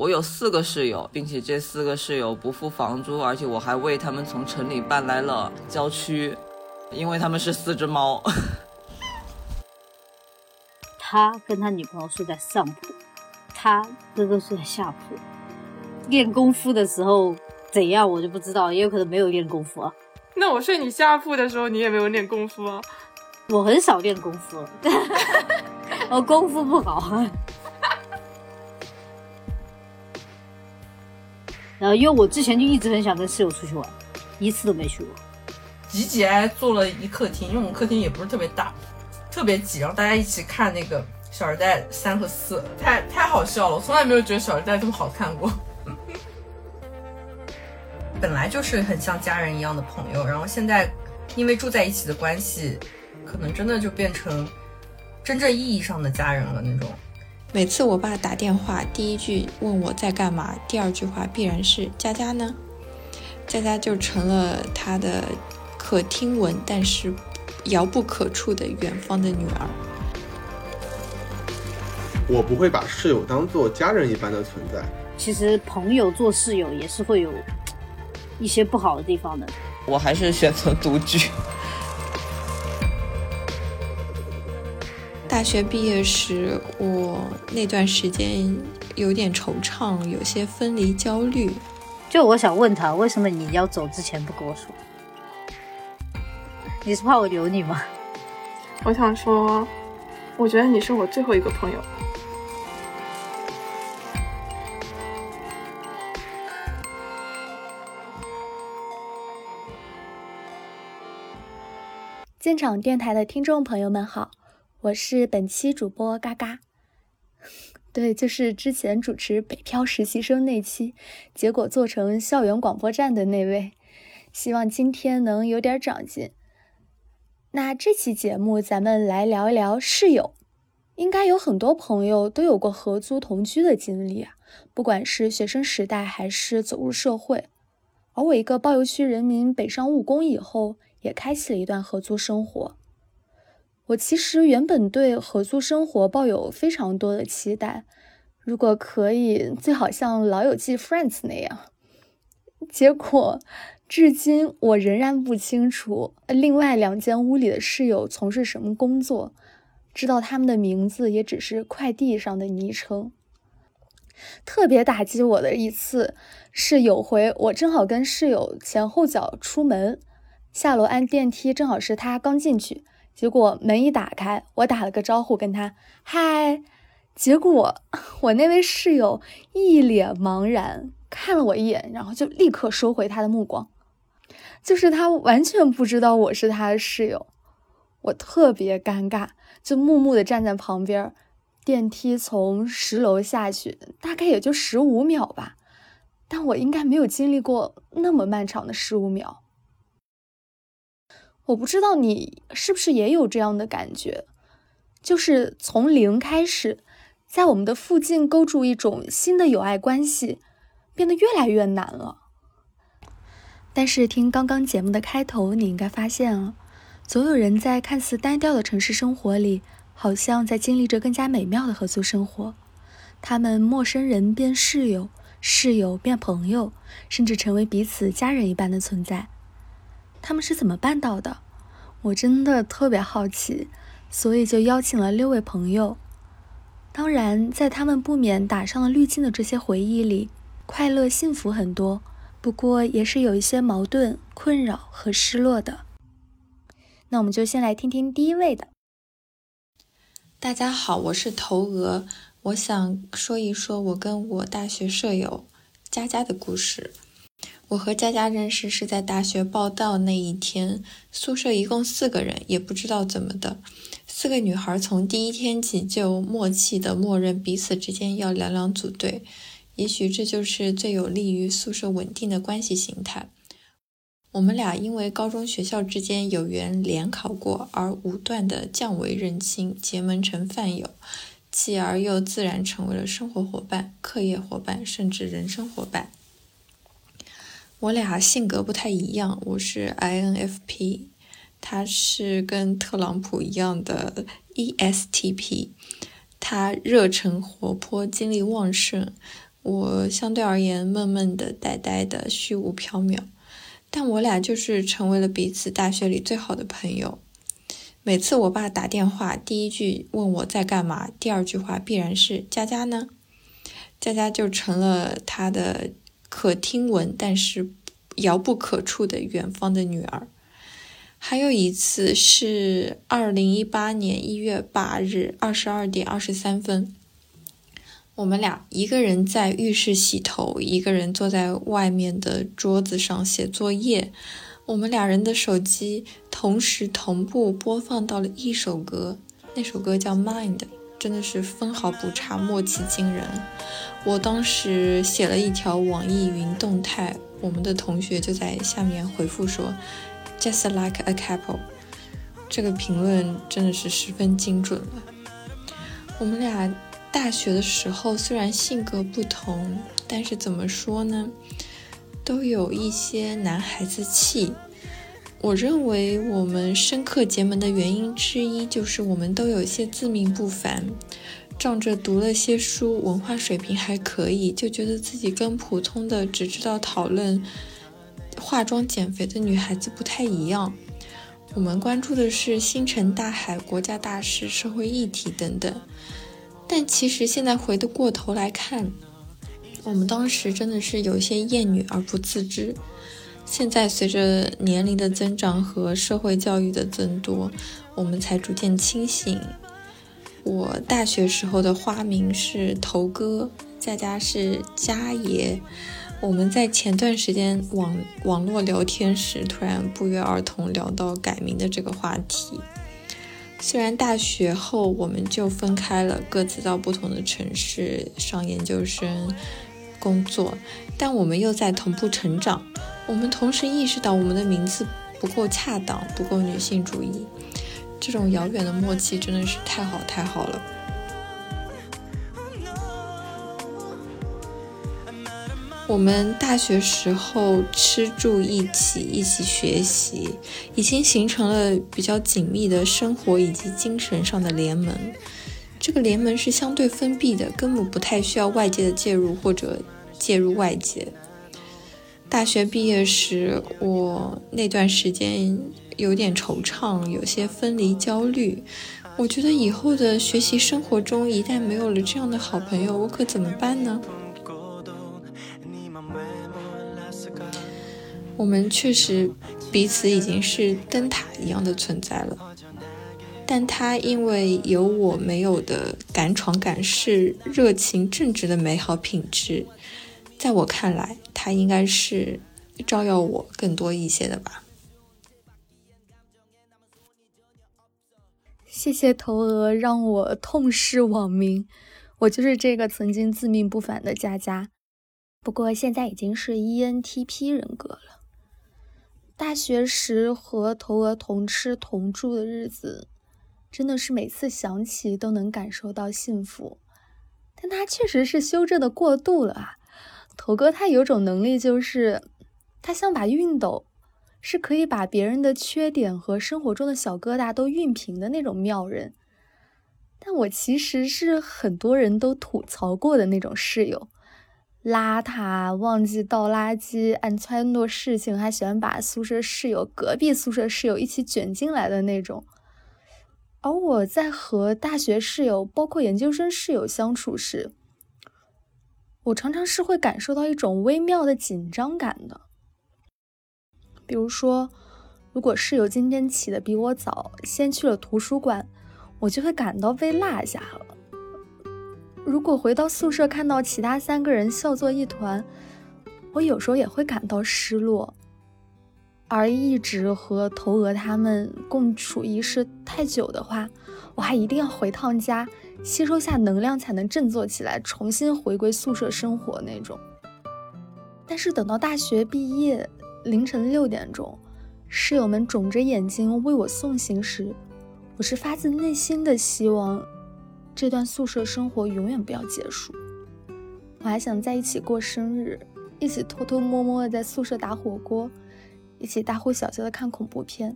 我有四个室友，并且这四个室友不付房租，而且我还为他们从城里搬来了郊区，因为他们是四只猫。他跟他女朋友睡在上铺，他哥哥睡在下铺。练功夫的时候怎样我就不知道，也有可能没有练功夫啊。那我睡你下铺的时候，你也没有练功夫啊？我很少练功夫，我功夫不好。然后，因为我之前就一直很想跟室友出去玩，一次都没去过。挤挤挨坐了一客厅，因为我们客厅也不是特别大，特别挤，然后大家一起看那个《小时代》三和四，太太好笑了，我从来没有觉得《小时代》这么好看过。本来就是很像家人一样的朋友，然后现在因为住在一起的关系，可能真的就变成真正意义上的家人了那种。每次我爸打电话，第一句问我在干嘛，第二句话必然是佳佳呢？佳佳就成了他的可听闻但是遥不可触的远方的女儿。我不会把室友当做家人一般的存在。其实朋友做室友也是会有一些不好的地方的。我还是选择独居。大学毕业时，我那段时间有点惆怅，有些分离焦虑。就我想问他，为什么你要走之前不跟我说？你是怕我留你吗？我想说，我觉得你是我最后一个朋友。现场电台的听众朋友们好。我是本期主播嘎嘎，对，就是之前主持北漂实习生那期，结果做成校园广播站的那位，希望今天能有点长进。那这期节目咱们来聊一聊室友，应该有很多朋友都有过合租同居的经历啊，不管是学生时代还是走入社会。而我一个包邮区人民北上务工以后，也开启了一段合租生活。我其实原本对合租生活抱有非常多的期待，如果可以，最好像《老友记》Friends 那样。结果，至今我仍然不清楚另外两间屋里的室友从事什么工作，知道他们的名字也只是快递上的昵称。特别打击我的一次，是有回我正好跟室友前后脚出门，下楼按电梯，正好是他刚进去。结果门一打开，我打了个招呼跟他嗨，结果 我那位室友一脸茫然看了我一眼，然后就立刻收回他的目光，就是他完全不知道我是他的室友，我特别尴尬，就木木的站在旁边。电梯从十楼下去，大概也就十五秒吧，但我应该没有经历过那么漫长的十五秒。我不知道你是不是也有这样的感觉，就是从零开始，在我们的附近构筑一种新的友爱关系，变得越来越难了。但是听刚刚节目的开头，你应该发现啊，总有人在看似单调的城市生活里，好像在经历着更加美妙的合租生活。他们陌生人变室友，室友变朋友，甚至成为彼此家人一般的存在。他们是怎么办到的？我真的特别好奇，所以就邀请了六位朋友。当然，在他们不免打上了滤镜的这些回忆里，快乐幸福很多，不过也是有一些矛盾、困扰和失落的。那我们就先来听听第一位的。大家好，我是头鹅，我想说一说我跟我大学舍友佳佳的故事。我和佳佳认识是在大学报到那一天，宿舍一共四个人，也不知道怎么的，四个女孩从第一天起就默契的默认彼此之间要两两组队，也许这就是最有利于宿舍稳定的关系形态。我们俩因为高中学校之间有缘联考过，而无断的降维认亲，结盟成饭友，继而又自然成为了生活伙伴、课业伙伴，甚至人生伙伴。我俩性格不太一样，我是 INFP，他是跟特朗普一样的 ESTP。他热忱活泼，精力旺盛；我相对而言闷闷的、呆呆的、虚无缥缈。但我俩就是成为了彼此大学里最好的朋友。每次我爸打电话，第一句问我在干嘛，第二句话必然是佳佳呢。佳佳就成了他的可听闻但是遥不可触的远方的女儿。还有一次是二零一八年一月八日二十二点二十三分。我们俩一个人在浴室洗头，一个人坐在外面的桌子上写作业。我们俩人的手机同时同步播放到了一首歌，那首歌叫《Mind》，真的是分毫不差，默契惊人。我当时写了一条网易云动态，我们的同学就在下面回复说：“Just like a couple。”这个评论真的是十分精准了。我们俩。大学的时候，虽然性格不同，但是怎么说呢，都有一些男孩子气。我认为我们深刻结盟的原因之一，就是我们都有些自命不凡，仗着读了些书，文化水平还可以，就觉得自己跟普通的只知道讨论化妆减肥的女孩子不太一样。我们关注的是星辰大海、国家大事、社会议题等等。但其实现在回得过头来看，我们当时真的是有些厌女而不自知。现在随着年龄的增长和社会教育的增多，我们才逐渐清醒。我大学时候的花名是头哥，在家是佳爷。我们在前段时间网网络聊天时，突然不约而同聊到改名的这个话题。虽然大学后我们就分开了，各自到不同的城市上研究生、工作，但我们又在同步成长。我们同时意识到我们的名字不够恰当，不够女性主义。这种遥远的默契真的是太好太好了。我们大学时候吃住一起，一起学习，已经形成了比较紧密的生活以及精神上的联盟。这个联盟是相对封闭的，根本不太需要外界的介入或者介入外界。大学毕业时，我那段时间有点惆怅，有些分离焦虑。我觉得以后的学习生活中，一旦没有了这样的好朋友，我可怎么办呢？我们确实彼此已经是灯塔一样的存在了，但他因为有我没有的敢闯敢试、热情正直的美好品质，在我看来，他应该是照耀我更多一些的吧。谢谢头鹅让我痛失网名，我就是这个曾经自命不凡的佳佳，不过现在已经是 ENTP 人格了。大学时和头鹅同吃同住的日子，真的是每次想起都能感受到幸福。但他确实是修正的过度了啊！头哥他有种能力，就是他像把熨斗，是可以把别人的缺点和生活中的小疙瘩都熨平的那种妙人。但我其实是很多人都吐槽过的那种室友。邋遢，忘记倒垃圾，爱撺掇事情，还喜欢把宿舍室友、隔壁宿舍室友一起卷进来的那种。而我在和大学室友，包括研究生室友相处时，我常常是会感受到一种微妙的紧张感的。比如说，如果室友今天起的比我早，先去了图书馆，我就会感到被落下了。如果回到宿舍看到其他三个人笑作一团，我有时候也会感到失落。而一直和头鹅他们共处一室太久的话，我还一定要回趟家吸收下能量，才能振作起来，重新回归宿舍生活那种。但是等到大学毕业，凌晨六点钟，室友们肿着眼睛为我送行时，我是发自内心的希望。这段宿舍生活永远不要结束。我还想在一起过生日，一起偷偷摸摸的在宿舍打火锅，一起大呼小叫的看恐怖片。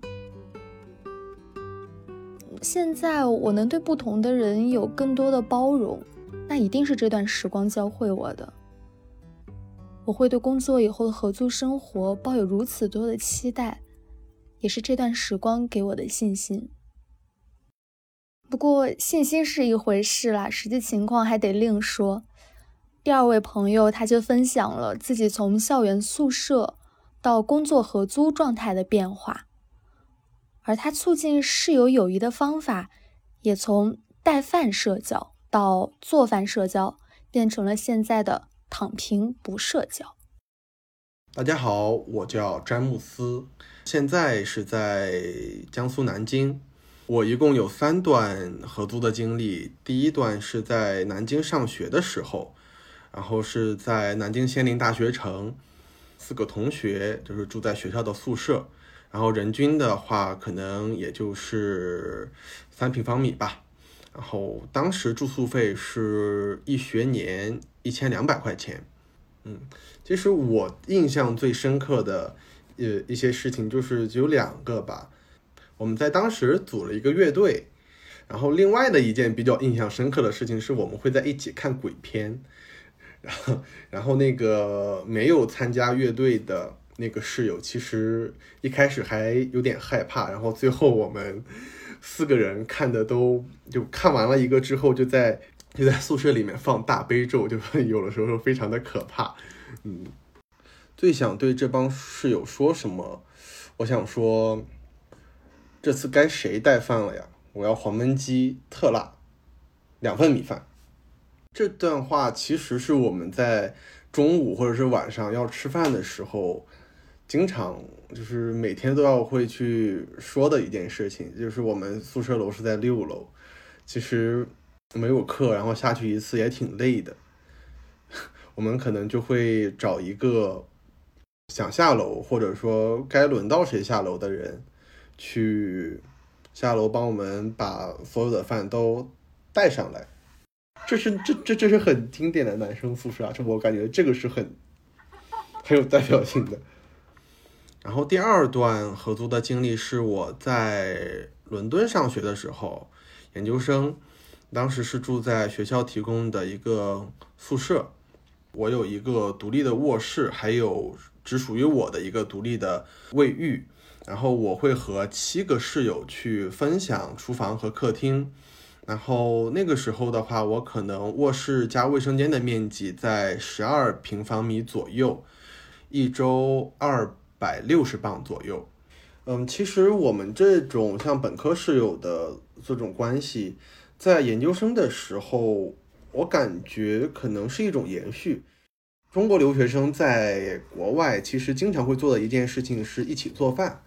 现在我能对不同的人有更多的包容，那一定是这段时光教会我的。我会对工作以后的合租生活抱有如此多的期待，也是这段时光给我的信心。不过信心是一回事啦，实际情况还得另说。第二位朋友他就分享了自己从校园宿舍到工作合租状态的变化，而他促进室友友谊的方法，也从带饭社交到做饭社交，变成了现在的躺平不社交。大家好，我叫詹姆斯，现在是在江苏南京。我一共有三段合租的经历。第一段是在南京上学的时候，然后是在南京仙林大学城，四个同学就是住在学校的宿舍，然后人均的话可能也就是三平方米吧。然后当时住宿费是一学年一千两百块钱。嗯，其实我印象最深刻的呃一些事情就是有两个吧。我们在当时组了一个乐队，然后另外的一件比较印象深刻的事情是我们会在一起看鬼片，然后然后那个没有参加乐队的那个室友，其实一开始还有点害怕，然后最后我们四个人看的都就看完了一个之后，就在就在宿舍里面放大悲咒，就 有的时候非常的可怕。嗯，最想对这帮室友说什么？我想说。这次该谁带饭了呀？我要黄焖鸡特辣，两份米饭。这段话其实是我们在中午或者是晚上要吃饭的时候，经常就是每天都要会去说的一件事情。就是我们宿舍楼是在六楼，其实没有课，然后下去一次也挺累的。我们可能就会找一个想下楼，或者说该轮到谁下楼的人。去下楼帮我们把所有的饭都带上来，这是这这这是很经典的男生宿舍啊！这我感觉这个是很 很有代表性的。然后第二段合租的经历是我在伦敦上学的时候，研究生，当时是住在学校提供的一个宿舍，我有一个独立的卧室，还有只属于我的一个独立的卫浴。然后我会和七个室友去分享厨房和客厅，然后那个时候的话，我可能卧室加卫生间的面积在十二平方米左右，一周二百六十磅左右。嗯，其实我们这种像本科室友的这种关系，在研究生的时候，我感觉可能是一种延续。中国留学生在国外其实经常会做的一件事情是一起做饭。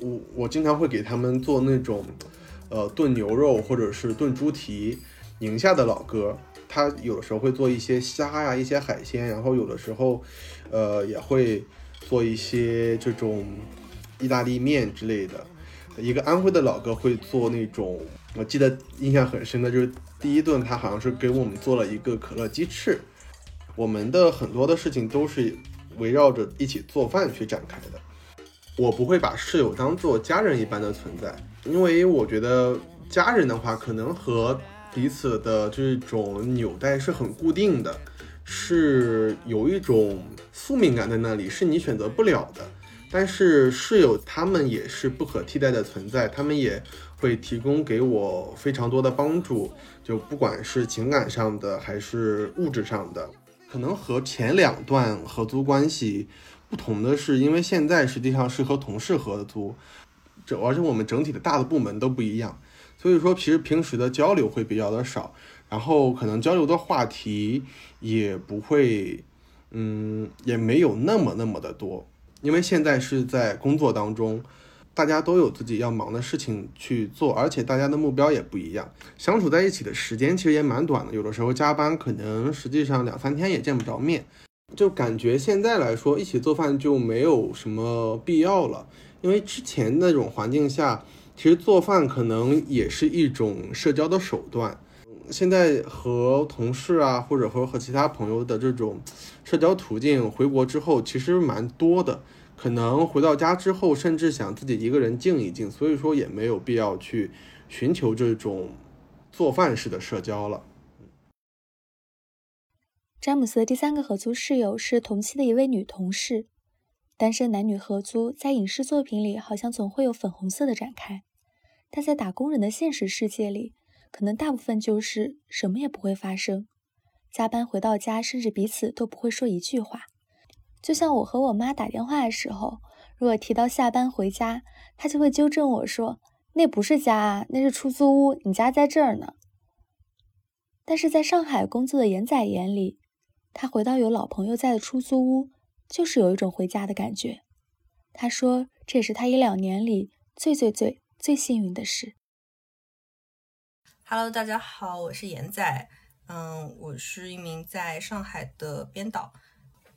我我经常会给他们做那种，呃，炖牛肉或者是炖猪蹄。宁夏的老哥，他有的时候会做一些虾呀，一些海鲜，然后有的时候，呃，也会做一些这种意大利面之类的。一个安徽的老哥会做那种，我记得印象很深的就是第一顿他好像是给我们做了一个可乐鸡翅。我们的很多的事情都是围绕着一起做饭去展开的。我不会把室友当做家人一般的存在，因为我觉得家人的话，可能和彼此的这种纽带是很固定的，是有一种宿命感在那里，是你选择不了的。但是室友他们也是不可替代的存在，他们也会提供给我非常多的帮助，就不管是情感上的还是物质上的，可能和前两段合租关系。不同的是，因为现在实际上是和同事合租，这而且我们整体的大的部门都不一样，所以说其实平时的交流会比较的少，然后可能交流的话题也不会，嗯，也没有那么那么的多，因为现在是在工作当中，大家都有自己要忙的事情去做，而且大家的目标也不一样，相处在一起的时间其实也蛮短的，有的时候加班可能实际上两三天也见不着面。就感觉现在来说，一起做饭就没有什么必要了，因为之前那种环境下，其实做饭可能也是一种社交的手段。现在和同事啊，或者和和其他朋友的这种社交途径，回国之后其实蛮多的。可能回到家之后，甚至想自己一个人静一静，所以说也没有必要去寻求这种做饭式的社交了。詹姆斯的第三个合租室友是同期的一位女同事。单身男女合租在影视作品里好像总会有粉红色的展开，但在打工人的现实世界里，可能大部分就是什么也不会发生。加班回到家，甚至彼此都不会说一句话。就像我和我妈打电话的时候，如果提到下班回家，她就会纠正我说：“那不是家啊，那是出租屋，你家在这儿呢。”但是在上海工作的严仔眼里，他回到有老朋友在的出租屋，就是有一种回家的感觉。他说，这也是他一两年里最最最最幸运的事。Hello，大家好，我是严仔，嗯，我是一名在上海的编导。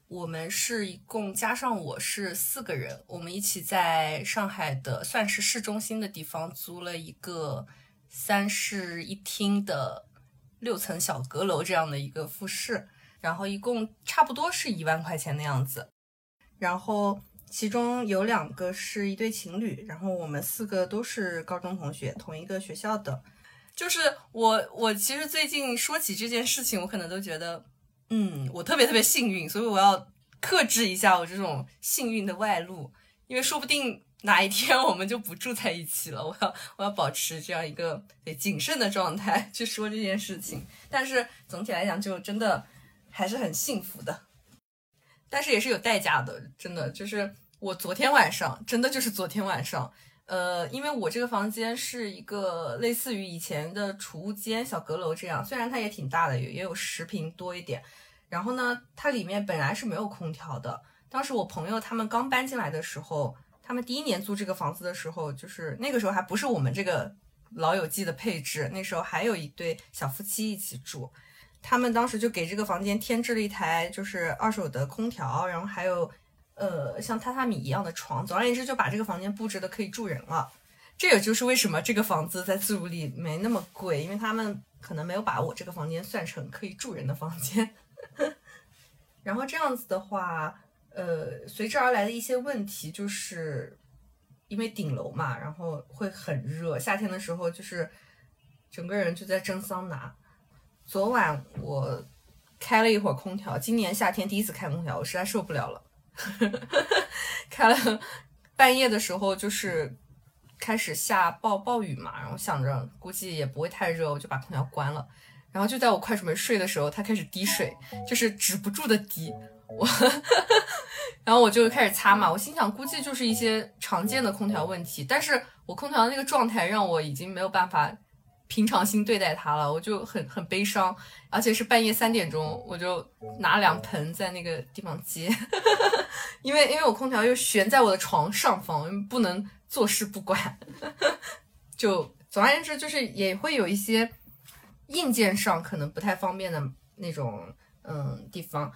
我们是一共加上我是四个人，我们一起在上海的算是市中心的地方租了一个三室一厅的。六层小阁楼这样的一个复式，然后一共差不多是一万块钱的样子。然后其中有两个是一对情侣，然后我们四个都是高中同学，同一个学校的。就是我，我其实最近说起这件事情，我可能都觉得，嗯，我特别特别幸运，所以我要克制一下我这种幸运的外露，因为说不定。哪一天我们就不住在一起了？我要我要保持这样一个对谨慎的状态去说这件事情。但是总体来讲，就真的还是很幸福的。但是也是有代价的，真的就是我昨天晚上，真的就是昨天晚上，呃，因为我这个房间是一个类似于以前的储物间、小阁楼这样，虽然它也挺大的，也也有十平多一点。然后呢，它里面本来是没有空调的。当时我朋友他们刚搬进来的时候。他们第一年租这个房子的时候，就是那个时候还不是我们这个老友记的配置，那时候还有一对小夫妻一起住。他们当时就给这个房间添置了一台就是二手的空调，然后还有呃像榻榻米一样的床。总而言之，就把这个房间布置的可以住人了。这也就是为什么这个房子在自如里没那么贵，因为他们可能没有把我这个房间算成可以住人的房间。然后这样子的话。呃，随之而来的一些问题，就是因为顶楼嘛，然后会很热。夏天的时候，就是整个人就在蒸桑拿。昨晚我开了一会儿空调，今年夏天第一次开空调，我实在受不了了。开了半夜的时候，就是开始下暴暴雨嘛，然后想着估计也不会太热，我就把空调关了。然后就在我快准备睡的时候，它开始滴水，就是止不住的滴。我，然后我就开始擦嘛，我心想估计就是一些常见的空调问题，但是我空调的那个状态让我已经没有办法平常心对待它了，我就很很悲伤，而且是半夜三点钟，我就拿两盆在那个地方接，因为因为我空调又悬在我的床上方，不能坐视不管，就总而言之就是也会有一些硬件上可能不太方便的那种嗯地方。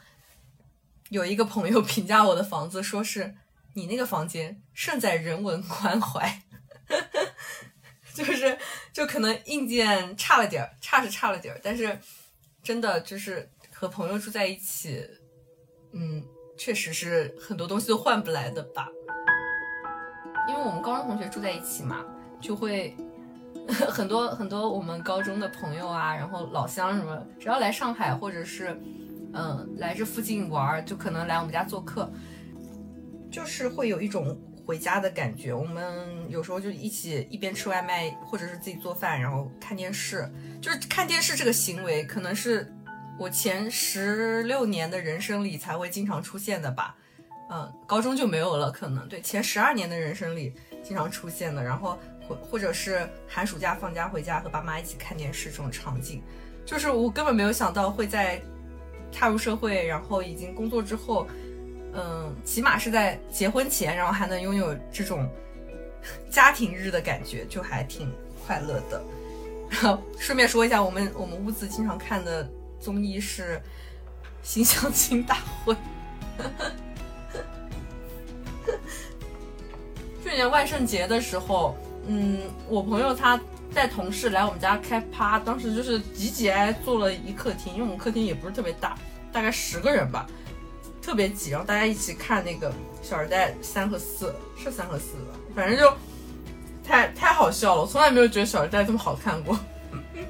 有一个朋友评价我的房子，说是你那个房间胜在人文关怀，就是就可能硬件差了点儿，差是差了点儿，但是真的就是和朋友住在一起，嗯，确实是很多东西都换不来的吧。因为我们高中同学住在一起嘛，就会 很多很多我们高中的朋友啊，然后老乡什么，只要来上海或者是。嗯，来这附近玩就可能来我们家做客，就是会有一种回家的感觉。我们有时候就一起一边吃外卖，或者是自己做饭，然后看电视。就是看电视这个行为，可能是我前十六年的人生里才会经常出现的吧。嗯，高中就没有了，可能对前十二年的人生里经常出现的。然后或或者是寒暑假放假回家和爸妈一起看电视这种场景，就是我根本没有想到会在。踏入社会，然后已经工作之后，嗯，起码是在结婚前，然后还能拥有这种家庭日的感觉，就还挺快乐的。然后顺便说一下，我们我们屋子经常看的综艺是《新相亲大会》。去年万圣节的时候，嗯，我朋友他。带同事来我们家开趴，当时就是挤挤挨坐了一客厅，因为我们客厅也不是特别大，大概十个人吧，特别挤，然后大家一起看那个《小时代》三和四，是三和四吧，反正就太太好笑了，我从来没有觉得《小时代》这么好看过，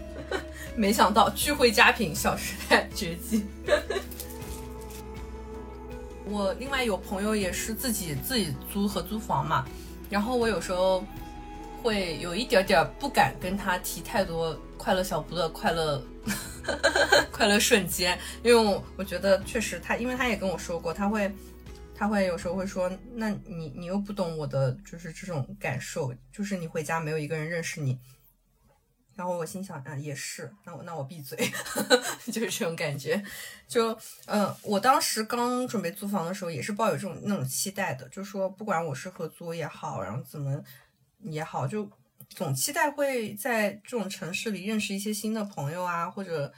没想到聚会佳品《小时代》绝迹。我另外有朋友也是自己自己租合租房嘛，然后我有时候会有一点点不敢跟他提太多快乐小屋的快乐 快乐瞬间，因为我我觉得确实他，因为他也跟我说过，他会他会有时候会说，那你你又不懂我的就是这种感受，就是你回家没有一个人认识你。然后我心想，啊，也是，那我那我闭嘴，就是这种感觉。就，嗯，我当时刚准备租房的时候，也是抱有这种那种期待的，就说不管我是合租也好，然后怎么也好，就总期待会在这种城市里认识一些新的朋友啊，或者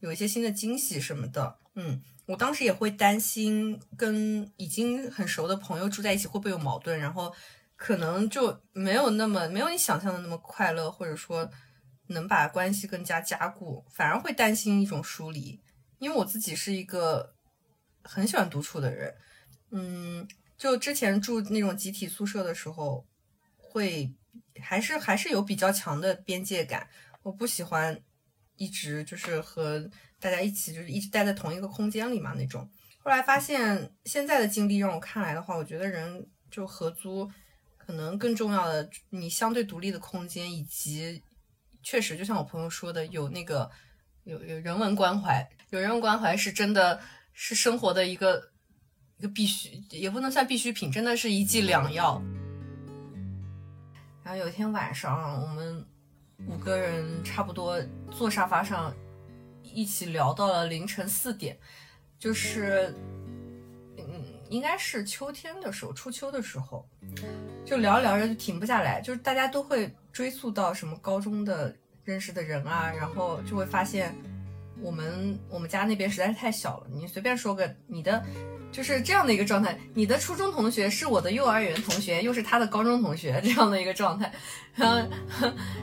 有一些新的惊喜什么的。嗯，我当时也会担心跟已经很熟的朋友住在一起会不会有矛盾，然后可能就没有那么没有你想象的那么快乐，或者说。能把关系更加加固，反而会担心一种疏离。因为我自己是一个很喜欢独处的人，嗯，就之前住那种集体宿舍的时候，会还是还是有比较强的边界感。我不喜欢一直就是和大家一起，就是一直待在同一个空间里嘛那种。后来发现，现在的经历让我看来的话，我觉得人就合租，可能更重要的，你相对独立的空间以及。确实，就像我朋友说的，有那个有有人文关怀，有人文关怀是真的是生活的一个一个必须，也不能算必需品，真的是一剂良药。然后有一天晚上，我们五个人差不多坐沙发上一起聊到了凌晨四点，就是嗯，应该是秋天的时候，初秋的时候，就聊着聊着就停不下来，就是大家都会。追溯到什么高中的认识的人啊，然后就会发现我们我们家那边实在是太小了。你随便说个你的，就是这样的一个状态。你的初中同学是我的幼儿园同学，又是他的高中同学，这样的一个状态。然后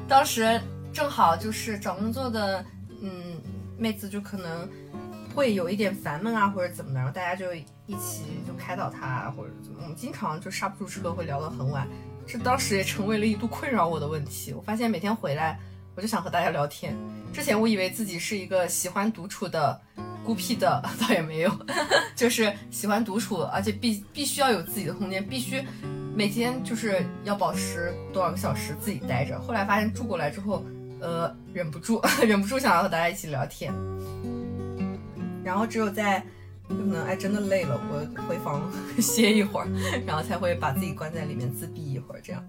当时正好就是找工作的，嗯，妹子就可能会有一点烦闷啊，或者怎么的，然后大家就一起就开导他，或者怎么。我们经常就刹不住车，会聊到很晚。这当时也成为了一度困扰我的问题。我发现每天回来，我就想和大家聊天。之前我以为自己是一个喜欢独处的孤僻的，倒也没有，就是喜欢独处，而且必必须要有自己的空间，必须每天就是要保持多少个小时自己待着。后来发现住过来之后，呃，忍不住，忍不住想要和大家一起聊天。然后只有在。可能哎，真的累了，我回房 歇一会儿，然后才会把自己关在里面自闭一会儿。这样，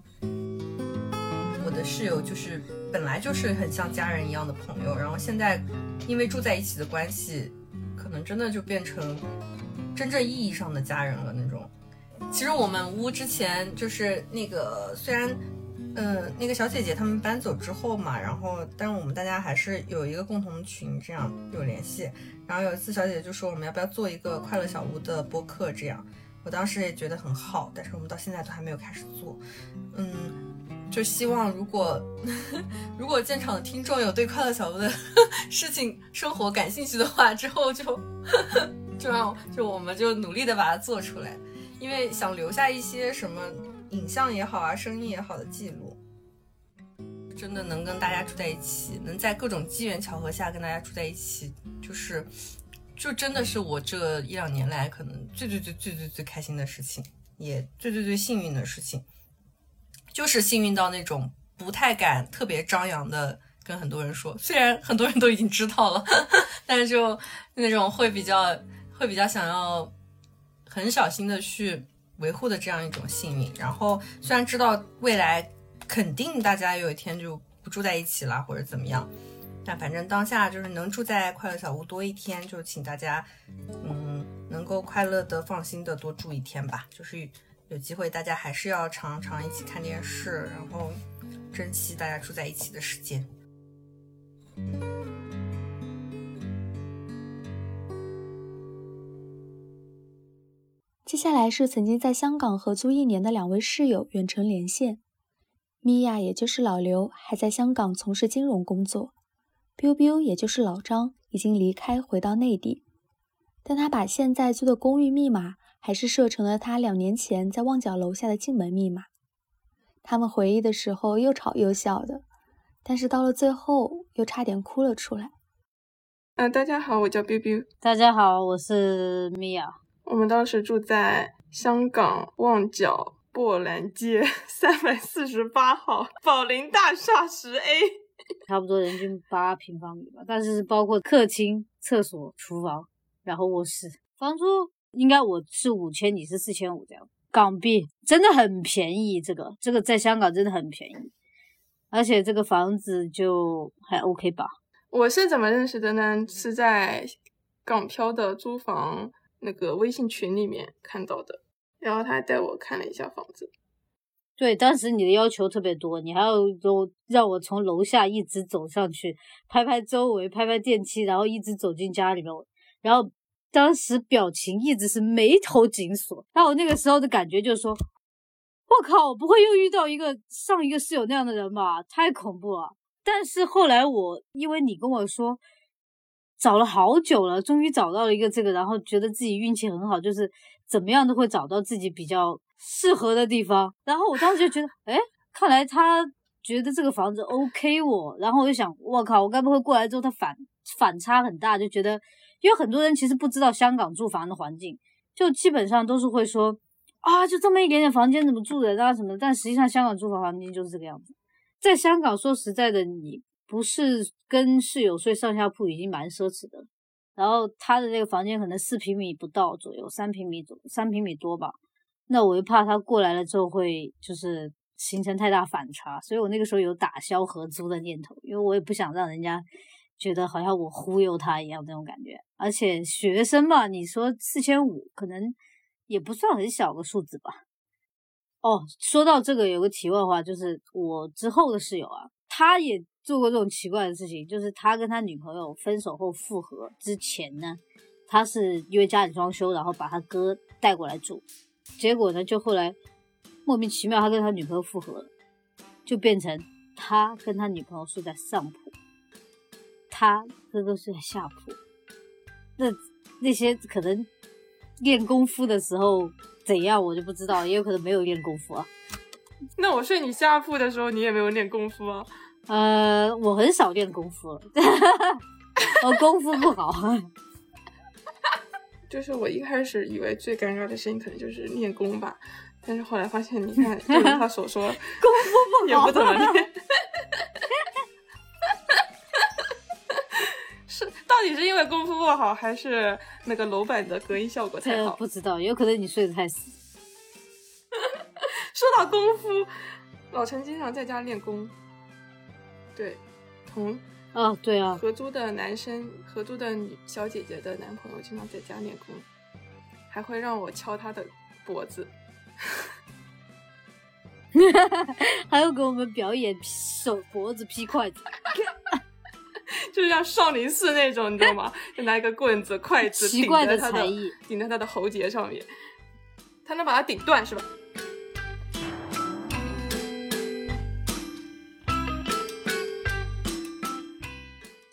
我的室友就是本来就是很像家人一样的朋友，然后现在因为住在一起的关系，真的就变成真正意义上的家人了那种。其实我们屋之前就是那个虽然。嗯，那个小姐姐他们搬走之后嘛，然后但是我们大家还是有一个共同群，这样有联系。然后有一次小姐姐就说我们要不要做一个快乐小屋的播客，这样我当时也觉得很好，但是我们到现在都还没有开始做。嗯，就希望如果 如果现场的听众有对快乐小屋的 事情生活感兴趣的话，之后就 就让就我们就努力的把它做出来，因为想留下一些什么。影像也好啊，声音也好的记录，真的能跟大家住在一起，能在各种机缘巧合下跟大家住在一起，就是，就真的是我这一两年来可能最最最最最最开心的事情，也最最最幸运的事情，就是幸运到那种不太敢特别张扬的跟很多人说，虽然很多人都已经知道了，但是就那种会比较会比较想要很小心的去。维护的这样一种幸运，然后虽然知道未来肯定大家有一天就不住在一起了或者怎么样，但反正当下就是能住在快乐小屋多一天，就请大家嗯能够快乐的、放心的多住一天吧。就是有机会大家还是要常常一起看电视，然后珍惜大家住在一起的时间。接下来是曾经在香港合租一年的两位室友远程连线。米娅，也就是老刘，还在香港从事金融工作；biu biu，也就是老张，已经离开回到内地。但他把现在租的公寓密码还是设成了他两年前在旺角楼下的进门密码。他们回忆的时候又吵又笑的。但是到了最后又差点哭了出来。嗯、大家好，我叫 biu biu，大家好，我是米娅。我们当时住在香港旺角薄兰街三百四十八号宝林大厦十 A。差不多人均八平方米吧，但是是包括客厅、厕所、厨房，然后卧室。房租应该我是五千，你是四千五这样港币，真的很便宜。这个这个在香港真的很便宜，而且这个房子就还 OK 吧。我是怎么认识的呢？是在港漂的租房那个微信群里面看到的，然后他带我看了一下房子。对，当时你的要求特别多，你还要都让我从楼下一直走上去，拍拍周围，拍拍电梯，然后一直走进家里面。然后当时表情一直是眉头紧锁。然后我那个时候的感觉就是说，我靠，我不会又遇到一个上一个室友那样的人吧？太恐怖了。但是后来我因为你跟我说，找了好久了，终于找到了一个这个，然后觉得自己运气很好，就是怎么样都会找到自己比较适合的地方。然后我当时就觉得，哎，看来他觉得这个房子 OK 我。然后我就想，我靠，我该不会过来之后他反反差很大，就觉得，因为很多人其实不知道香港住房的环境，就基本上都是会说，啊，就这么一点点房间怎么住人啊什么的。但实际上香港住房环境就是这个样子。在香港，说实在的，你不是跟室友睡上下铺已经蛮奢侈的。然后他的那个房间可能四平米不到左右，三平米左三平米多吧。那我又怕他过来了之后会就是形成太大反差，所以我那个时候有打消合租的念头，因为我也不想让人家觉得好像我忽悠他一样那种感觉。而且学生嘛，你说四千五可能也不算很小个数字吧。哦，说到这个，有个题外话，就是我之后的室友啊，他也做过这种奇怪的事情，就是他跟他女朋友分手后复合之前呢，他是因为家里装修，然后把他哥带过来住，结果呢，就后来莫名其妙他跟他女朋友复合了，就变成他跟他女朋友睡在上铺，他哥哥睡下铺，那那些可能练功夫的时候。怎样我就不知道，也有可能没有练功夫啊。那我睡你下铺的时候，你也没有练功夫啊？呃，我很少练功夫，我功夫不好。就是我一开始以为最尴尬的事情可能就是练功吧，但是后来发现，你看，他所说，功夫不好，也不怎么练。到底是因为功夫不好，还是那个楼板的隔音效果太好？不知道，有可能你睡得太死。说到功夫，老陈经常在家练功。对，同啊，对啊，合租的男生，合租的女小姐姐的男朋友经常在家练功，还会让我敲他的脖子，还要给我们表演手脖子劈筷子。就是像少林寺那种，你知道吗？就拿一个棍子、筷子 顶在他的顶在他的喉结上面，他能把它顶断，是吧？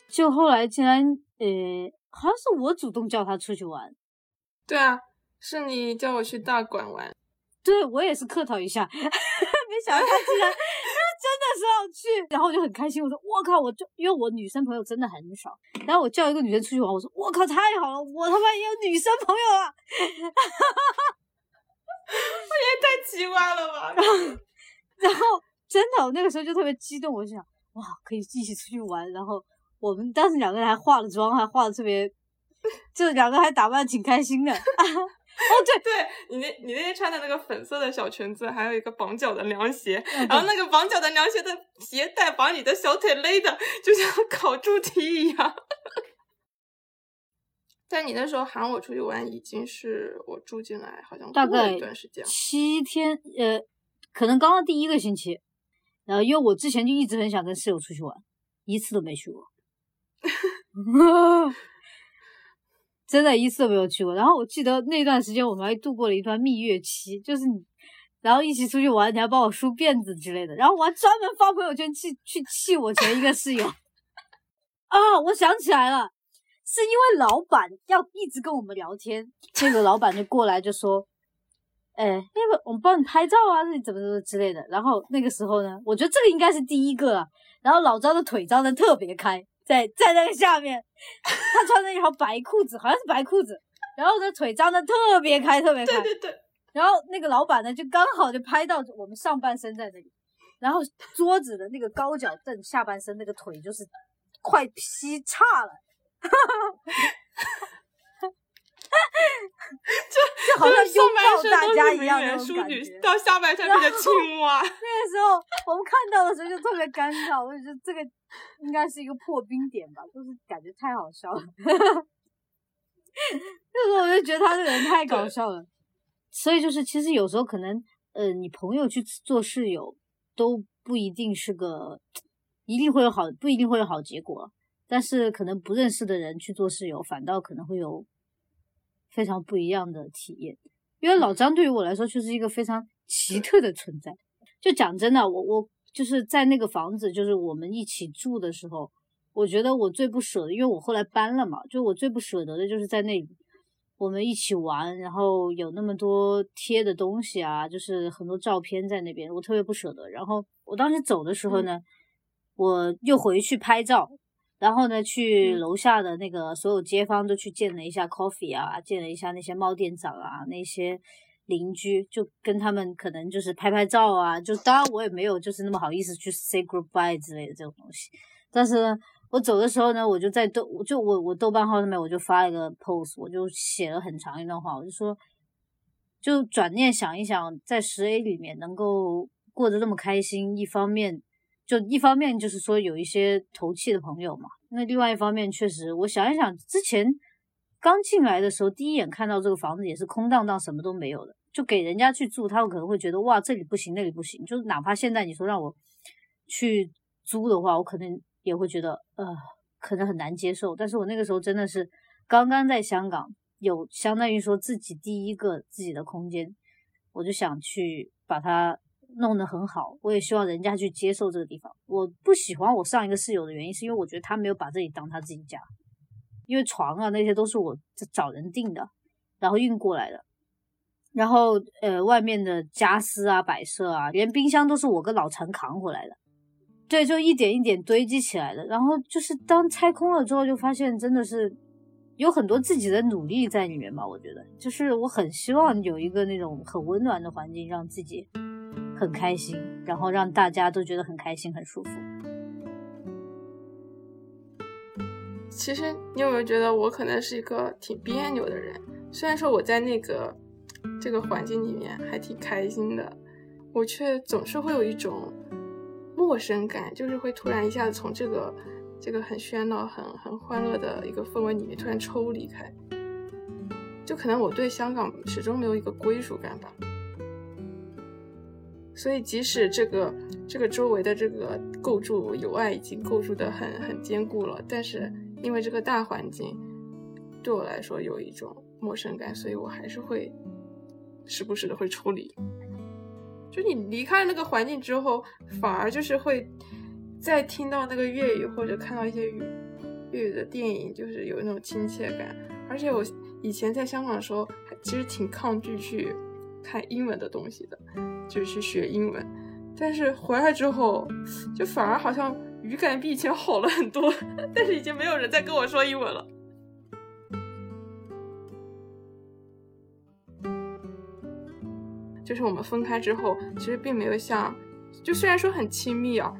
就后来竟然，呃，好像是我主动叫他出去玩。对啊，是你叫我去大馆玩。对我也是客套一下，没想到他竟然。真的是要去，然后我就很开心。我说我靠，我就因为我女生朋友真的很少，然后我叫一个女生出去玩，我说我靠，太好了，我他妈也有女生朋友啊！我也太奇怪了吧！然 后然后真的，我那个时候就特别激动，我想哇，可以一起出去玩。然后我们当时两个人还化了妆，还化的特别，就两个还打扮挺开心的。哦，对对，你那，你那天穿的那个粉色的小裙子，还有一个绑脚的凉鞋，然后那个绑脚的凉鞋的鞋带把你的小腿勒的，就像烤猪蹄一样。但你那时候喊我出去玩，已经是我住进来好像大概一段时间，七天，呃，可能刚刚第一个星期。然后因为我之前就一直很想跟室友出去玩，一次都没去过。真的一次都没有去过，然后我记得那段时间我们还度过了一段蜜月期，就是你，然后一起出去玩，你还帮我梳辫子之类的，然后我还专门发朋友圈去去气我前一个室友。啊，我想起来了，是因为老板要一直跟我们聊天，那个老板就过来就说，哎，要不我们帮你拍照啊，那怎么怎么之类的。然后那个时候呢，我觉得这个应该是第一个。然后老张的腿张的特别开，在在那个下面，他穿着一条白裤子，好像是白裤子，然后呢腿张的特别开，特别开。对对对。然后那个老板呢，就刚好就拍到我们上半身在这里，然后桌子的那个高脚凳下半身那个腿就是快劈叉了。就就好像拥抱大家一样的那种感觉，到下半身变成青蛙。那个时候我们看到的时候就特别尴尬，我就觉得这个应该是一个破冰点吧，就是感觉太好笑了。那时候我就觉得他这个人太搞笑了，所以就是其实有时候可能呃，你朋友去做室友都不一定是个一定会有好，不一定会有好结果，但是可能不认识的人去做室友，反倒可能会有。非常不一样的体验，因为老张对于我来说就是一个非常奇特的存在。就讲真的，我我就是在那个房子，就是我们一起住的时候，我觉得我最不舍的，因为我后来搬了嘛，就我最不舍得的就是在那里我们一起玩，然后有那么多贴的东西啊，就是很多照片在那边，我特别不舍得。然后我当时走的时候呢，我又回去拍照。然后呢，去楼下的那个所有街坊都去见了一下 Coffee 啊，见了一下那些猫店长啊，那些邻居，就跟他们可能就是拍拍照啊。就当然我也没有就是那么好意思去 say goodbye 之类的这种东西。但是呢，我走的时候呢，我就在豆就我我豆瓣号上面我就发了一个 post，我就写了很长一段话，我就说，就转念想一想，在十 A 里面能够过得这么开心，一方面。就一方面就是说有一些投气的朋友嘛，那另外一方面确实，我想一想，之前刚进来的时候，第一眼看到这个房子也是空荡荡，什么都没有的，就给人家去住，他们可能会觉得哇这里不行，那里不行，就是哪怕现在你说让我去租的话，我可能也会觉得呃可能很难接受。但是我那个时候真的是刚刚在香港有相当于说自己第一个自己的空间，我就想去把它。弄得很好，我也希望人家去接受这个地方。我不喜欢我上一个室友的原因，是因为我觉得他没有把这里当他自己家，因为床啊那些都是我找人订的，然后运过来的，然后呃外面的家私啊摆设啊，连冰箱都是我跟老陈扛回来的，对，就一点一点堆积起来的。然后就是当拆空了之后，就发现真的是有很多自己的努力在里面吧。我觉得，就是我很希望有一个那种很温暖的环境，让自己。很开心，然后让大家都觉得很开心、很舒服。其实你有没有觉得我可能是一个挺别扭的人？虽然说我在那个这个环境里面还挺开心的，我却总是会有一种陌生感，就是会突然一下子从这个这个很喧闹、很很欢乐的一个氛围里面突然抽离开。就可能我对香港始终没有一个归属感吧。所以，即使这个这个周围的这个构筑友爱已经构筑的很很坚固了，但是因为这个大环境对我来说有一种陌生感，所以我还是会时不时的会抽离。就你离开那个环境之后，反而就是会再听到那个粤语或者看到一些粤粤语的电影，就是有那种亲切感。而且我以前在香港的时候，其实挺抗拒去看英文的东西的。就去学英文，但是回来之后，就反而好像语感比以前好了很多。但是已经没有人再跟我说英文了。就是我们分开之后，其实并没有像，就虽然说很亲密啊，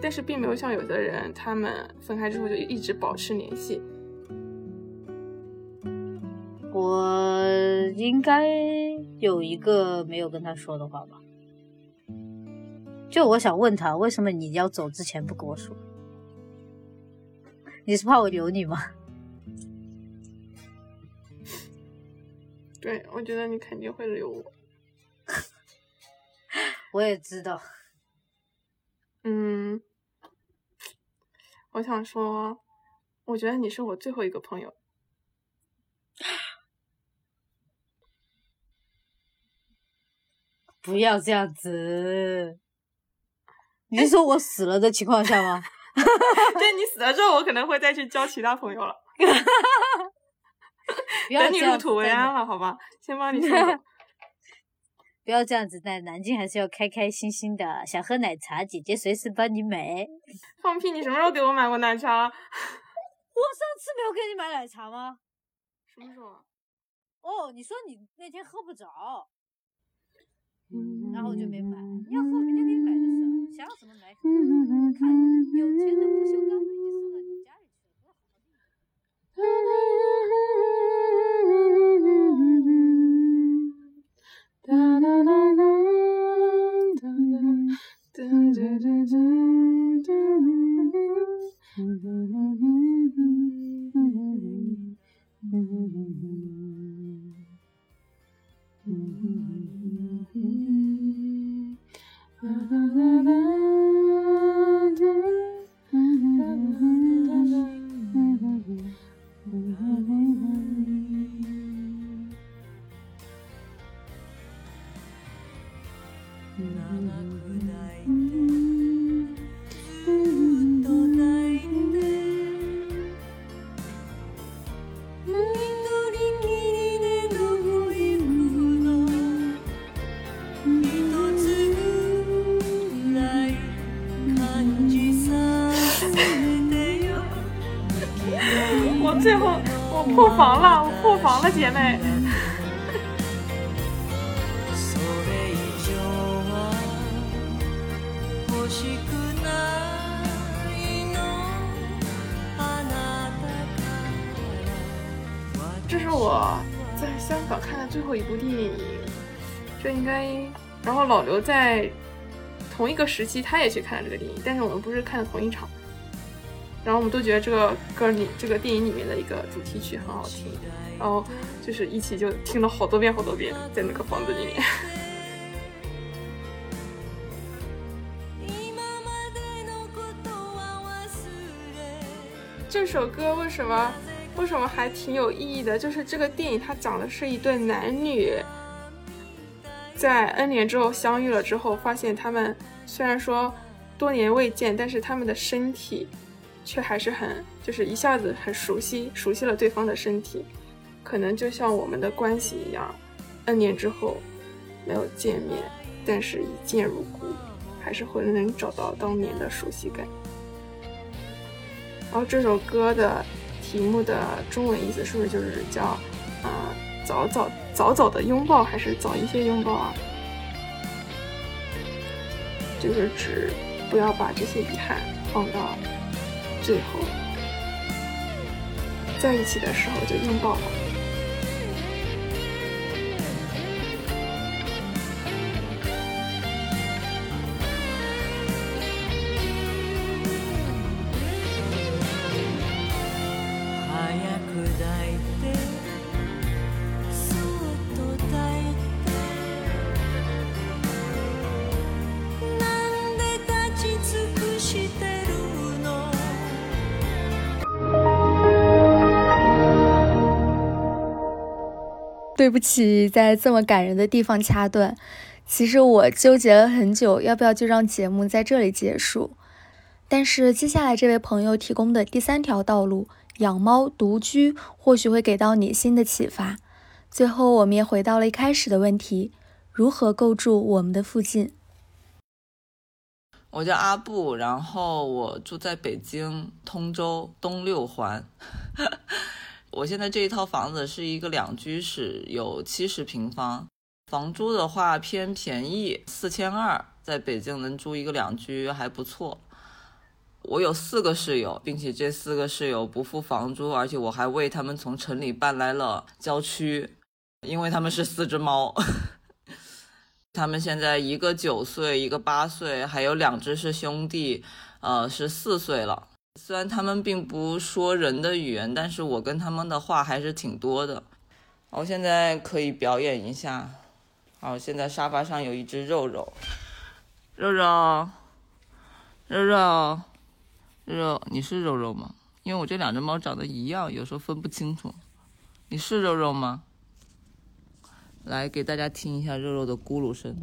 但是并没有像有的人，他们分开之后就一直保持联系。我应该有一个没有跟他说的话吧，就我想问他，为什么你要走之前不跟我说？你是怕我留你吗？对，我觉得你肯定会留我。我也知道。嗯，我想说，我觉得你是我最后一个朋友。不要这样子！你是说我死了的情况下吗？对你死了之后，我可能会再去交其他朋友了。等你入土为安了，好吧？先帮你。不要这样子，在南京还是要开开心心的。想喝奶茶，姐姐随时帮你买。放屁！你什么时候给我买过奶茶？我上次没有给你买奶茶吗？什么时候？哦，你说你那天喝不着，然后我就没买。你要喝，明天给你买就是了。想要什么买。看，有钱的不锈钢已经送到你家里去了，我防了，我破防了，姐妹。这是我在香港看的最后一部电影，这应该，然后老刘在同一个时期他也去看了这个电影，但是我们不是看的同一场。然后我们都觉得这个歌里，这个电影里面的一个主题曲很好听，然后就是一起就听了好多遍好多遍，在那个房子里面。这首歌为什么为什么还挺有意义的？就是这个电影它讲的是一对男女在 N 年之后相遇了之后，发现他们虽然说多年未见，但是他们的身体。却还是很，就是一下子很熟悉，熟悉了对方的身体，可能就像我们的关系一样，N 年之后没有见面，但是一见如故，还是会能找到当年的熟悉感。然后这首歌的题目的中文意思是不是就是叫啊早早早早的拥抱，还是早一些拥抱啊？就是指不要把这些遗憾放到。最后，在一起的时候就拥抱吧。对不起，在这么感人的地方掐断。其实我纠结了很久，要不要就让节目在这里结束。但是接下来这位朋友提供的第三条道路——养猫独居，或许会给到你新的启发。最后，我们也回到了一开始的问题：如何构筑我们的附近？我叫阿布，然后我住在北京通州东六环。我现在这一套房子是一个两居室，有七十平方，房租的话偏便宜，四千二，在北京能租一个两居还不错。我有四个室友，并且这四个室友不付房租，而且我还为他们从城里搬来了郊区，因为他们是四只猫。他们现在一个九岁，一个八岁，还有两只是兄弟，呃，是四岁了。虽然他们并不说人的语言，但是我跟他们的话还是挺多的。我现在可以表演一下。好，现在沙发上有一只肉肉，肉肉，肉肉，肉肉，你是肉肉吗？因为我这两只猫长得一样，有时候分不清楚。你是肉肉吗？来，给大家听一下肉肉的咕噜声。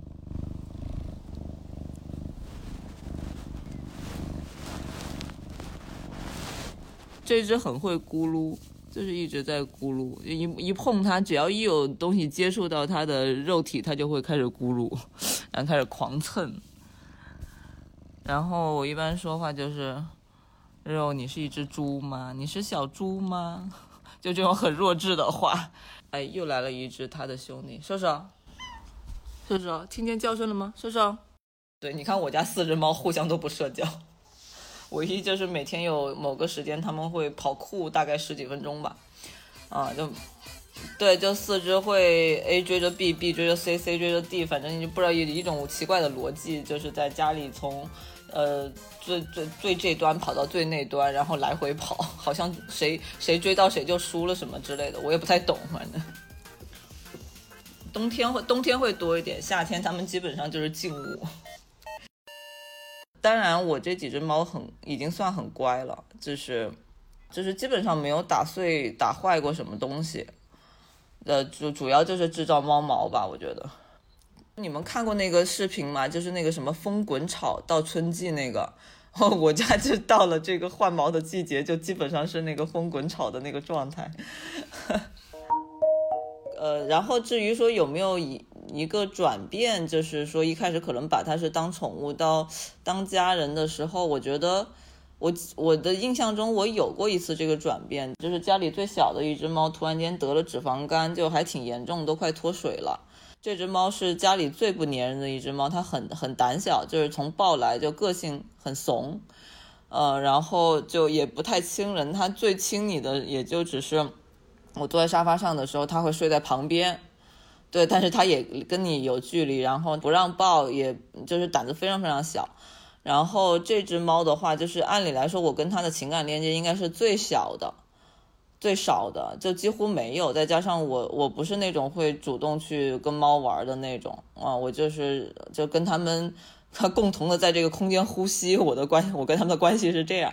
这只很会咕噜，就是一直在咕噜，一一碰它，只要一有东西接触到它的肉体，它就会开始咕噜，然后开始狂蹭。然后我一般说话就是，肉，你是一只猪吗？你是小猪吗？就这种很弱智的话。哎，又来了一只他的兄弟，瘦瘦，瘦瘦，听见叫声了吗？瘦瘦，对，你看我家四只猫互相都不社交，唯一就是每天有某个时间他们会跑酷，大概十几分钟吧，啊，就对，就四只会 A 追着 B，B 追着 C，C 追着 D，反正你就不知道一一种奇怪的逻辑，就是在家里从呃最最最这端跑到最那端，然后来回跑，好像谁谁追到谁就输了什么之类的，我也不太懂，反正。冬天会冬天会多一点，夏天他们基本上就是静物。当然，我这几只猫很已经算很乖了，就是就是基本上没有打碎打坏过什么东西。呃，主主要就是制造猫毛吧，我觉得。你们看过那个视频吗？就是那个什么风滚草到春季那个，我家就到了这个换毛的季节，就基本上是那个风滚草的那个状态。呃，然后至于说有没有以一个转变，就是说一开始可能把它是当宠物到当家人的时候，我觉得我我的印象中我有过一次这个转变，就是家里最小的一只猫突然间得了脂肪肝，就还挺严重，都快脱水了。这只猫是家里最不粘人的一只猫，它很很胆小，就是从抱来就个性很怂，呃，然后就也不太亲人，它最亲你的也就只是。我坐在沙发上的时候，它会睡在旁边，对，但是它也跟你有距离，然后不让抱，也就是胆子非常非常小。然后这只猫的话，就是按理来说，我跟它的情感链接应该是最小的、最少的，就几乎没有。再加上我，我不是那种会主动去跟猫玩的那种啊，我就是就跟它们 共同的在这个空间呼吸。我的关，我跟它们的关系是这样。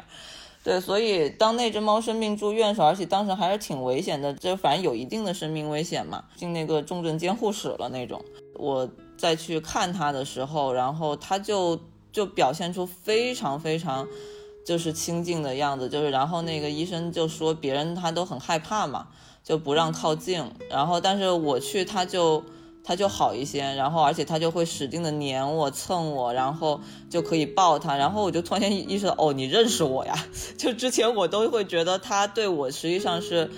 对，所以当那只猫生病住院的时候，而且当时还是挺危险的，就反正有一定的生命危险嘛，进那个重症监护室了那种。我再去看它的时候，然后它就就表现出非常非常就是亲近的样子，就是然后那个医生就说别人他都很害怕嘛，就不让靠近。然后但是我去，它就。他就好一些，然后而且他就会使劲的黏我、蹭我，然后就可以抱他，然后我就突然间意识到，哦，你认识我呀？就之前我都会觉得他对我实际上是，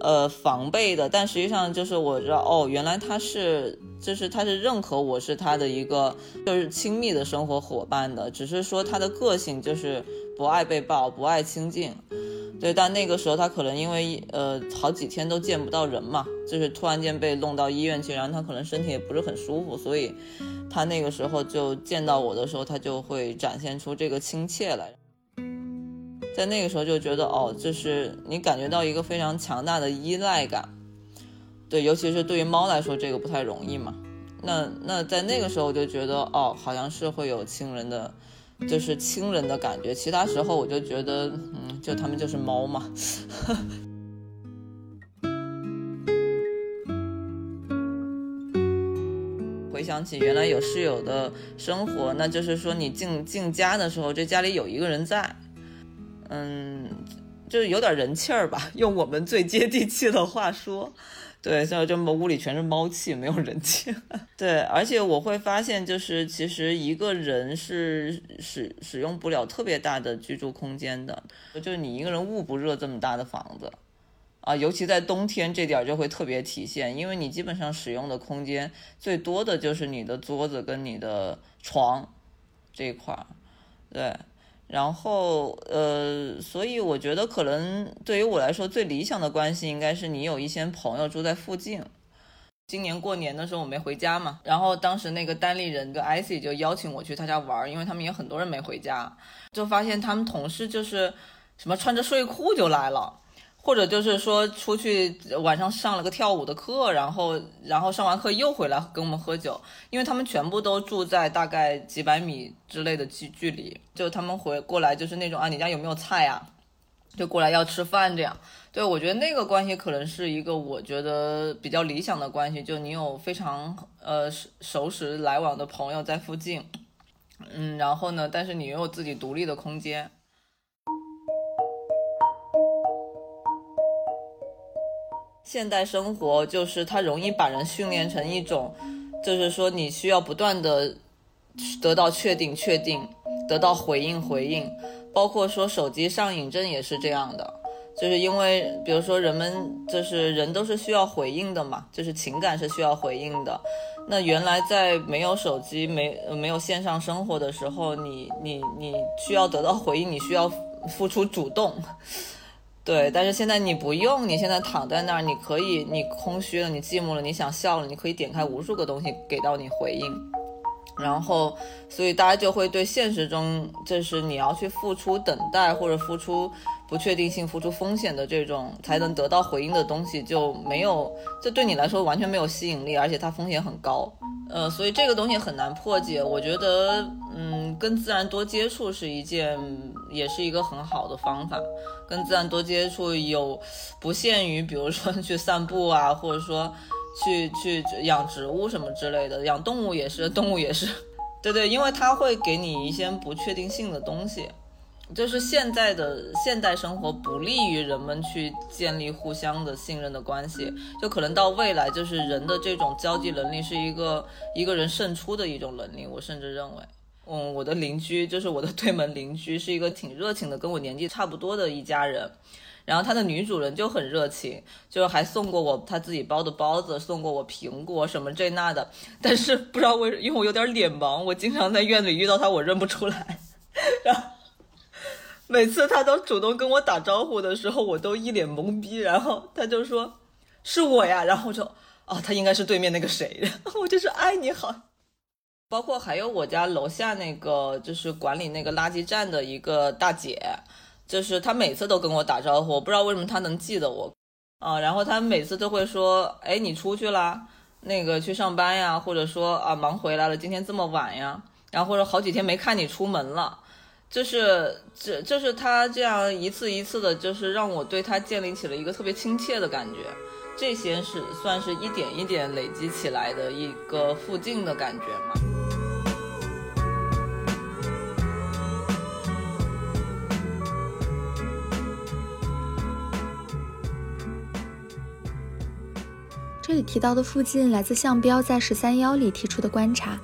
呃，防备的，但实际上就是我知道，哦，原来他是，就是他是认可我是他的一个，就是亲密的生活伙伴的，只是说他的个性就是不爱被抱，不爱亲近。对，但那个时候他可能因为呃好几天都见不到人嘛，就是突然间被弄到医院去，然后他可能身体也不是很舒服，所以他那个时候就见到我的时候，他就会展现出这个亲切来。在那个时候就觉得哦，就是你感觉到一个非常强大的依赖感，对，尤其是对于猫来说，这个不太容易嘛。那那在那个时候我就觉得哦，好像是会有亲人的。就是亲人的感觉，其他时候我就觉得，嗯，就他们就是猫嘛。回想起原来有室友的生活，那就是说你进进家的时候，这家里有一个人在，嗯，就是有点人气儿吧，用我们最接地气的话说。对，像这么屋里全是猫气，没有人气。对，而且我会发现，就是其实一个人是使使用不了特别大的居住空间的，就是你一个人捂不热这么大的房子啊，尤其在冬天这点儿就会特别体现，因为你基本上使用的空间最多的就是你的桌子跟你的床这一块儿，对。然后，呃，所以我觉得可能对于我来说，最理想的关系应该是你有一些朋友住在附近。今年过年的时候我没回家嘛，然后当时那个单立人的 IC 就邀请我去他家玩，因为他们也很多人没回家，就发现他们同事就是什么穿着睡裤就来了。或者就是说出去晚上上了个跳舞的课，然后然后上完课又回来跟我们喝酒，因为他们全部都住在大概几百米之类的距距离，就他们回过来就是那种啊，你家有没有菜呀？就过来要吃饭这样。对我觉得那个关系可能是一个我觉得比较理想的关系，就你有非常呃熟识来往的朋友在附近，嗯，然后呢，但是你又有自己独立的空间。现代生活就是它容易把人训练成一种，就是说你需要不断的得到确定、确定，得到回应、回应，包括说手机上瘾症也是这样的，就是因为比如说人们就是人都是需要回应的嘛，就是情感是需要回应的。那原来在没有手机、没没有线上生活的时候，你你你需要得到回应，你需要付出主动。对，但是现在你不用，你现在躺在那儿，你可以，你空虚了，你寂寞了，你想笑了，你可以点开无数个东西给到你回应，然后，所以大家就会对现实中就是你要去付出等待或者付出不确定性、付出风险的这种才能得到回应的东西就没有，这对你来说完全没有吸引力，而且它风险很高。呃，所以这个东西很难破解。我觉得，嗯，跟自然多接触是一件，也是一个很好的方法。跟自然多接触，有不限于，比如说去散步啊，或者说去去养植物什么之类的，养动物也是，动物也是，对对，因为它会给你一些不确定性的东西。就是现在的现代生活不利于人们去建立互相的信任的关系，就可能到未来，就是人的这种交际能力是一个一个人胜出的一种能力。我甚至认为，嗯，我的邻居就是我的对门邻居，是一个挺热情的，跟我年纪差不多的一家人。然后他的女主人就很热情，就还送过我他自己包的包子，送过我苹果什么这那的。但是不知道为，因为我有点脸盲，我经常在院子里遇到他，我认不出来。然后。每次他都主动跟我打招呼的时候，我都一脸懵逼，然后他就说：“是我呀。”然后就：“哦，他应该是对面那个谁。”然后我就说：“哎，你好。”包括还有我家楼下那个就是管理那个垃圾站的一个大姐，就是他每次都跟我打招呼，不知道为什么他能记得我啊。然后他每次都会说：“哎，你出去啦？那个去上班呀？或者说啊，忙回来了，今天这么晚呀？然后或者好几天没看你出门了。”就是这，就是他这样一次一次的，就是让我对他建立起了一个特别亲切的感觉。这些是算是一点一点累积起来的一个附近的感觉嘛。这里提到的附近来自向标在十三幺里提出的观察。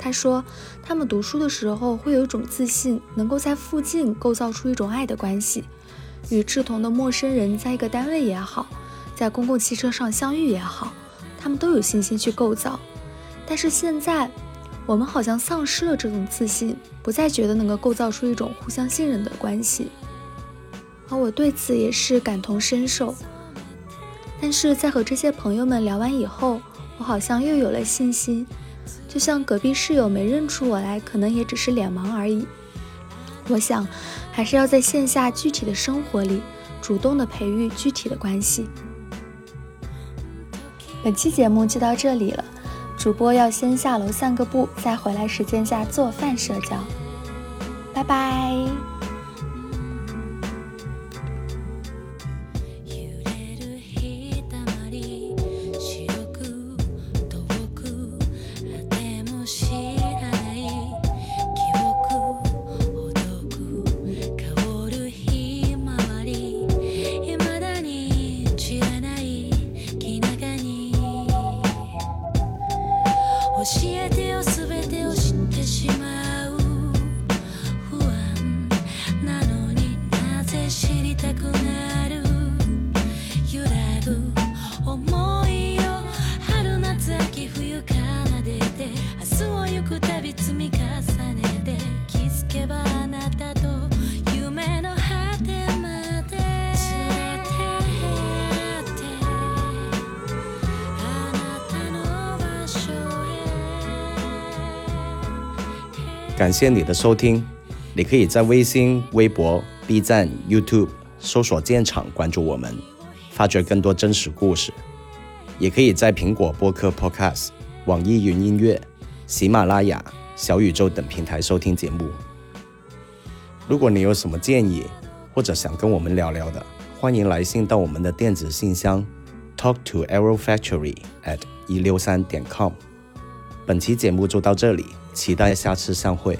他说，他们读书的时候会有一种自信，能够在附近构造出一种爱的关系，与志同的陌生人在一个单位也好，在公共汽车上相遇也好，他们都有信心去构造。但是现在，我们好像丧失了这种自信，不再觉得能够构造出一种互相信任的关系。而我对此也是感同身受。但是在和这些朋友们聊完以后，我好像又有了信心。就像隔壁室友没认出我来，可能也只是脸盲而已。我想，还是要在线下具体的生活里，主动的培育具体的关系。本期节目就到这里了，主播要先下楼散个步，再回来时间下做饭社交。拜拜。感谢你的收听，你可以在微信、微博、B 站、YouTube 搜索“建厂”关注我们，发掘更多真实故事。也可以在苹果播客 Podcast、网易云音乐、喜马拉雅、小宇宙等平台收听节目。如果你有什么建议，或者想跟我们聊聊的，欢迎来信到我们的电子信箱 talk to arrow factory at 一六三点 com。本期节目就到这里。期待下次相会。